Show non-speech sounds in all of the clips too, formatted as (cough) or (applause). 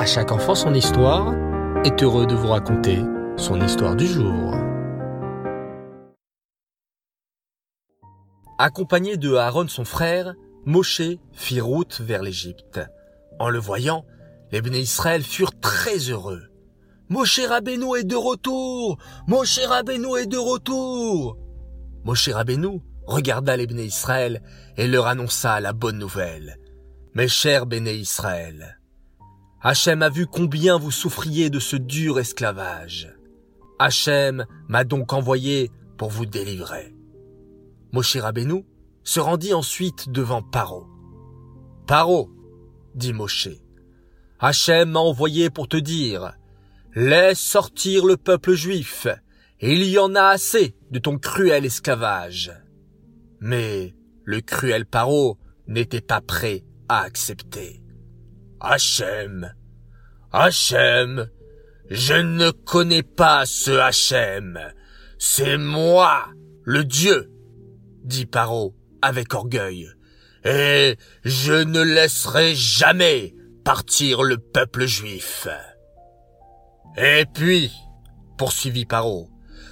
À chaque enfant son histoire est heureux de vous raconter son histoire du jour. Accompagné de Aaron son frère, Moshe fit route vers l'Égypte. En le voyant, les béné Israël furent très heureux. Moshe Rabbeinu est de retour! Moshe Rabbeinu est de retour! Moshe Rabbeinu regarda les Israël et leur annonça la bonne nouvelle. Mes chers béné Israël, Hachem a vu combien vous souffriez de ce dur esclavage. Hachem m'a donc envoyé pour vous délivrer. Moshe Rabbeinu se rendit ensuite devant Paro. Paro, dit Moshe, Hachem m'a envoyé pour te dire, laisse sortir le peuple juif, il y en a assez de ton cruel esclavage. Mais le cruel Paro n'était pas prêt à accepter. Hachem. Hachem. Je ne connais pas ce Hachem. C'est moi, le Dieu, dit Paro avec orgueil. Et je ne laisserai jamais partir le peuple juif. Et puis, poursuivit Paro,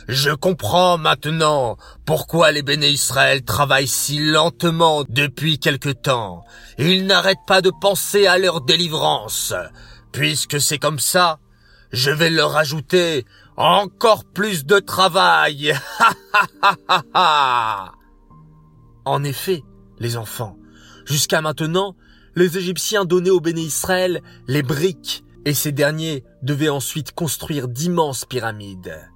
je comprends maintenant pourquoi les béné Israël travaillent si lentement depuis quelque temps. Ils n'arrêtent pas de penser à leur délivrance. Puisque c'est comme ça, je vais leur ajouter encore plus de travail. (laughs) en effet, les enfants, jusqu'à maintenant, les Égyptiens donnaient aux béné Israël les briques et ces derniers devaient ensuite construire d'immenses pyramides.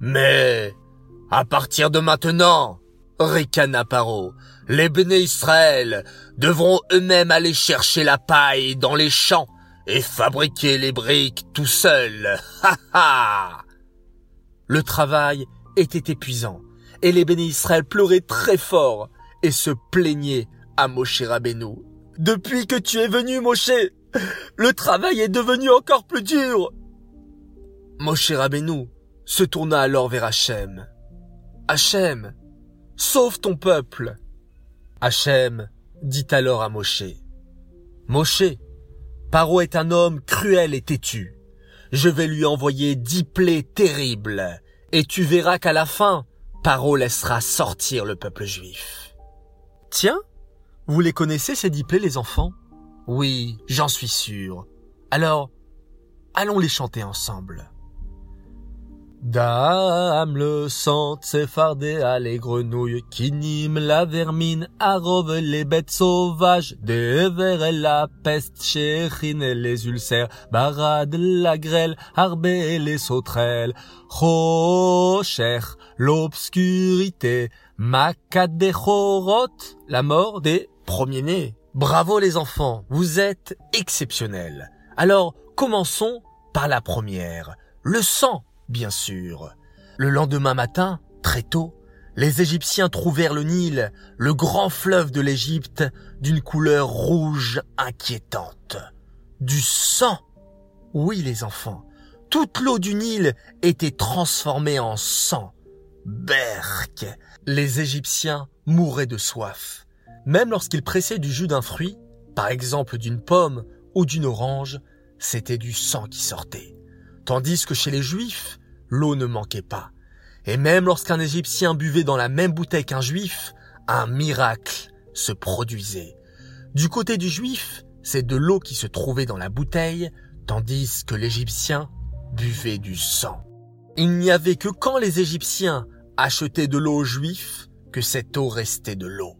Mais, à partir de maintenant, ricana Paro, les béné Israël devront eux-mêmes aller chercher la paille dans les champs et fabriquer les briques tout seuls. (laughs) Ha ha! Le travail était épuisant et les béné Israël pleuraient très fort et se plaignaient à Moshe Rabbeinu. Depuis que tu es venu, Moshe, le travail est devenu encore plus dur. Moshe Rabbeinu se tourna alors vers Hachem. Hachem, sauve ton peuple. Hachem dit alors à Moshe. Moshe, Paro est un homme cruel et têtu. Je vais lui envoyer dix plaies terribles, et tu verras qu'à la fin, Paro laissera sortir le peuple juif. Tiens, vous les connaissez ces dix plaies, les enfants? Oui, j'en suis sûr. Alors, allons les chanter ensemble. Dame le sang s'effardé à les grenouilles qui niment la vermine, arrove les bêtes sauvages, des la peste, chéchine et les ulcères, barade la grêle, arbé et les sauterelles, rocher, l'obscurité, macadechorot, la mort des premiers-nés. Bravo les enfants, vous êtes exceptionnels. Alors, commençons par la première, le sang bien sûr. Le lendemain matin, très tôt, les Égyptiens trouvèrent le Nil, le grand fleuve de l'Égypte, d'une couleur rouge inquiétante. Du sang. Oui, les enfants, toute l'eau du Nil était transformée en sang. Berk. Les Égyptiens mouraient de soif. Même lorsqu'ils pressaient du jus d'un fruit, par exemple d'une pomme ou d'une orange, c'était du sang qui sortait. Tandis que chez les Juifs, l'eau ne manquait pas. Et même lorsqu'un Égyptien buvait dans la même bouteille qu'un Juif, un miracle se produisait. Du côté du Juif, c'est de l'eau qui se trouvait dans la bouteille, tandis que l'Égyptien buvait du sang. Il n'y avait que quand les Égyptiens achetaient de l'eau aux Juifs que cette eau restait de l'eau.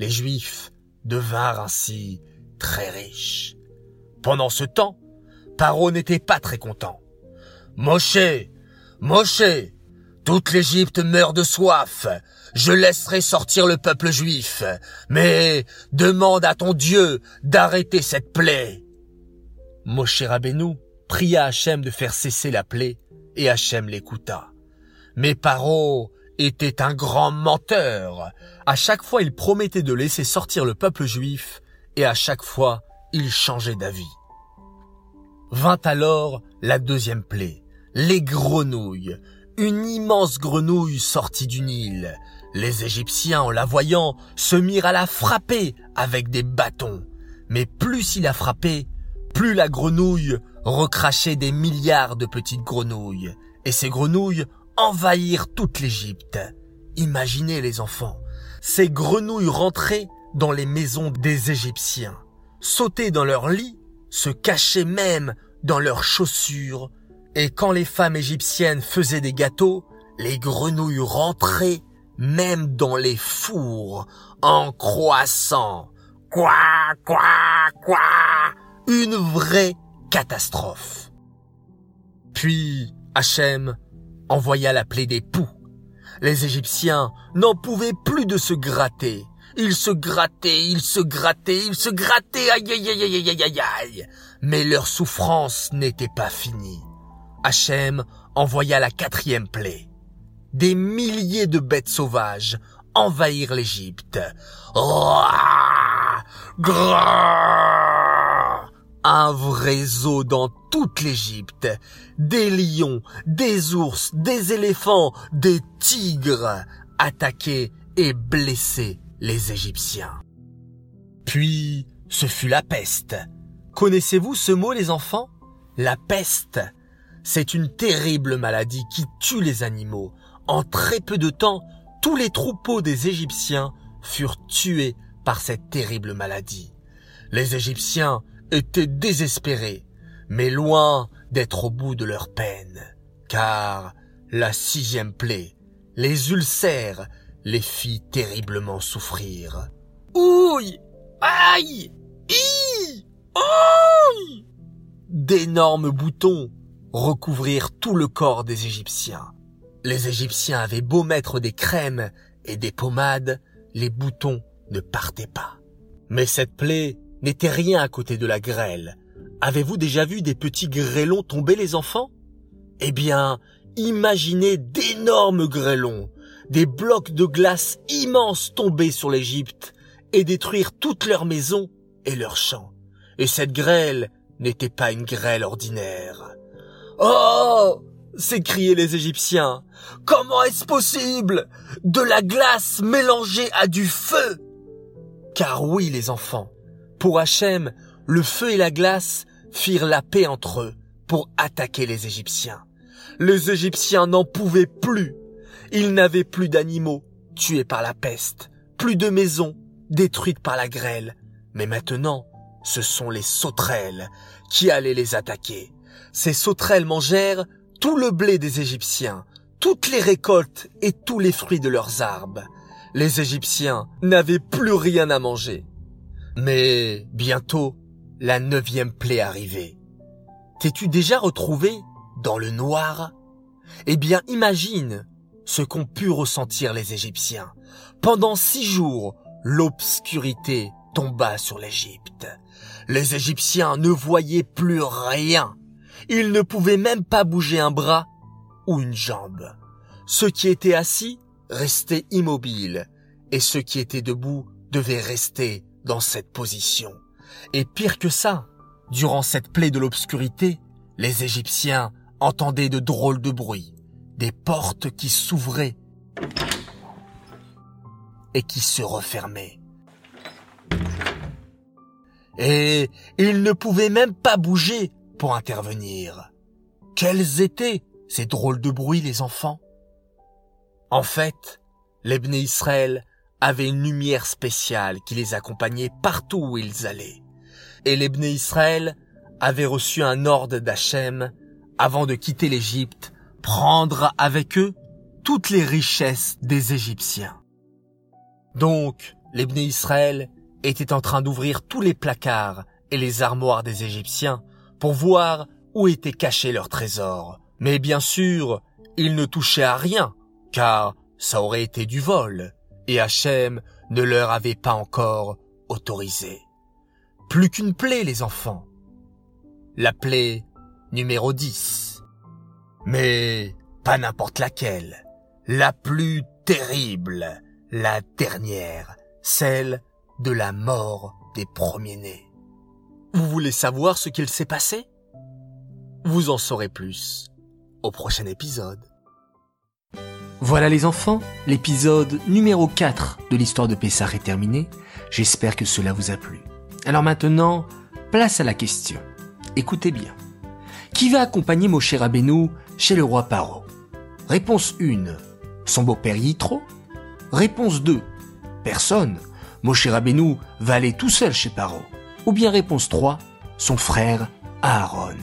Les Juifs devinrent ainsi très riches. Pendant ce temps, Paro n'était pas très content. Moshe, Moshe, toute l'Égypte meurt de soif. Je laisserai sortir le peuple juif, mais demande à ton Dieu d'arrêter cette plaie. Moshe Rabbeinu pria Hachem de faire cesser la plaie, et Hachem l'écouta. Mais Paro était un grand menteur. À chaque fois, il promettait de laisser sortir le peuple juif, et à chaque fois, il changeait d'avis. Vint alors la deuxième plaie les grenouilles. Une immense grenouille sortit du Nil. Les Égyptiens, en la voyant, se mirent à la frapper avec des bâtons. Mais plus il la frappait, plus la grenouille recrachait des milliards de petites grenouilles, et ces grenouilles envahirent toute l'Égypte. Imaginez les enfants, ces grenouilles rentraient dans les maisons des Égyptiens, sautaient dans leurs lits, se cachaient même dans leurs chaussures, et quand les femmes égyptiennes faisaient des gâteaux, les grenouilles rentraient même dans les fours en croissant. Quoi, quoi, quoi Une vraie catastrophe. Puis Hachem envoya la plaie des poux. Les Égyptiens n'en pouvaient plus de se gratter. Ils se grattaient, ils se grattaient, ils se grattaient, aïe aïe aïe aïe aïe aïe aïe. Mais leur souffrance n'était pas finie. Hachem envoya la quatrième plaie. Des milliers de bêtes sauvages envahirent l'Égypte. Un vrai zoo dans toute l'Égypte. Des lions, des ours, des éléphants, des tigres attaquaient et blessaient les Égyptiens. Puis, ce fut la peste. Connaissez-vous ce mot, les enfants? La peste. C'est une terrible maladie qui tue les animaux. En très peu de temps, tous les troupeaux des Égyptiens furent tués par cette terrible maladie. Les Égyptiens étaient désespérés, mais loin d'être au bout de leur peine, car la sixième plaie, les ulcères, les fit terriblement souffrir. Ouille Aïe Ih Ouille D'énormes boutons recouvrirent tout le corps des Égyptiens. Les Égyptiens avaient beau mettre des crèmes et des pommades, les boutons ne partaient pas. Mais cette plaie n'était rien à côté de la grêle. Avez-vous déjà vu des petits grêlons tomber les enfants? Eh bien, imaginez d'énormes grêlons, des blocs de glace immenses tomber sur l'Égypte et détruire toutes leurs maisons et leurs champs. Et cette grêle n'était pas une grêle ordinaire. Oh s'écriaient les Égyptiens. Comment est-ce possible? De la glace mélangée à du feu Car oui, les enfants, pour Hachem, le feu et la glace firent la paix entre eux pour attaquer les Égyptiens. Les Égyptiens n'en pouvaient plus. Ils n'avaient plus d'animaux tués par la peste, plus de maisons détruites par la grêle. Mais maintenant, ce sont les sauterelles qui allaient les attaquer. Ces sauterelles mangèrent tout le blé des Égyptiens, toutes les récoltes et tous les fruits de leurs arbres. Les Égyptiens n'avaient plus rien à manger. Mais bientôt, la neuvième plaie arrivait. T'es-tu déjà retrouvé dans le noir? Eh bien, imagine ce qu'ont pu ressentir les Égyptiens. Pendant six jours, l'obscurité tomba sur l'Égypte. Les Égyptiens ne voyaient plus rien. Ils ne pouvaient même pas bouger un bras ou une jambe. Ceux qui étaient assis restaient immobiles et ceux qui étaient debout devaient rester dans cette position. Et pire que ça, durant cette plaie de l'obscurité, les Égyptiens entendaient de drôles de bruits, des portes qui s'ouvraient et qui se refermaient. Et ils ne pouvaient même pas bouger pour intervenir. Quels étaient ces drôles de bruits, les enfants? En fait, l'Ebné Israël avait une lumière spéciale qui les accompagnait partout où ils allaient. Et l'Ebné Israël avait reçu un ordre d'Hachem avant de quitter l'Égypte, prendre avec eux toutes les richesses des Égyptiens. Donc, l'Ebné Israël était en train d'ouvrir tous les placards et les armoires des Égyptiens pour voir où étaient cachés leurs trésors. Mais bien sûr, il ne touchait à rien, car ça aurait été du vol et Hachem ne leur avait pas encore autorisé. Plus qu'une plaie, les enfants. La plaie numéro 10. Mais pas n'importe laquelle. La plus terrible, la dernière, celle de la mort des premiers-nés. Vous voulez savoir ce qu'il s'est passé? Vous en saurez plus au prochain épisode. Voilà les enfants, l'épisode numéro 4 de l'histoire de Pessar est terminé. J'espère que cela vous a plu. Alors maintenant, place à la question. écoutez bien. Qui va accompagner Moshe Rabbeinu chez le roi Paro? Réponse 1. Son beau-père Yitro Réponse 2. Personne. Moshe Rabbeinu va aller tout seul chez Paro. Ou bien réponse 3. Son frère Aaron.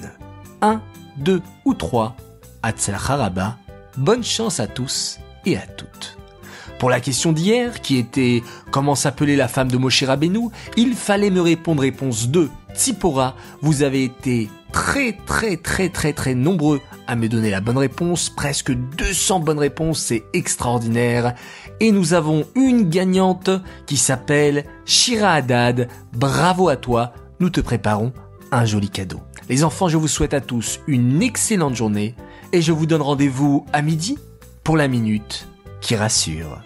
1, 2 ou 3. Haraba. Bonne chance à tous et à toutes. Pour la question d'hier, qui était comment s'appelait la femme de Moshe Rabbeinu, il fallait me répondre réponse 2. Tsipora, vous avez été très très très très très nombreux à me donner la bonne réponse, presque 200 bonnes réponses, c'est extraordinaire. Et nous avons une gagnante qui s'appelle Shira Haddad, bravo à toi, nous te préparons un joli cadeau. Les enfants, je vous souhaite à tous une excellente journée et je vous donne rendez-vous à midi pour la minute qui rassure.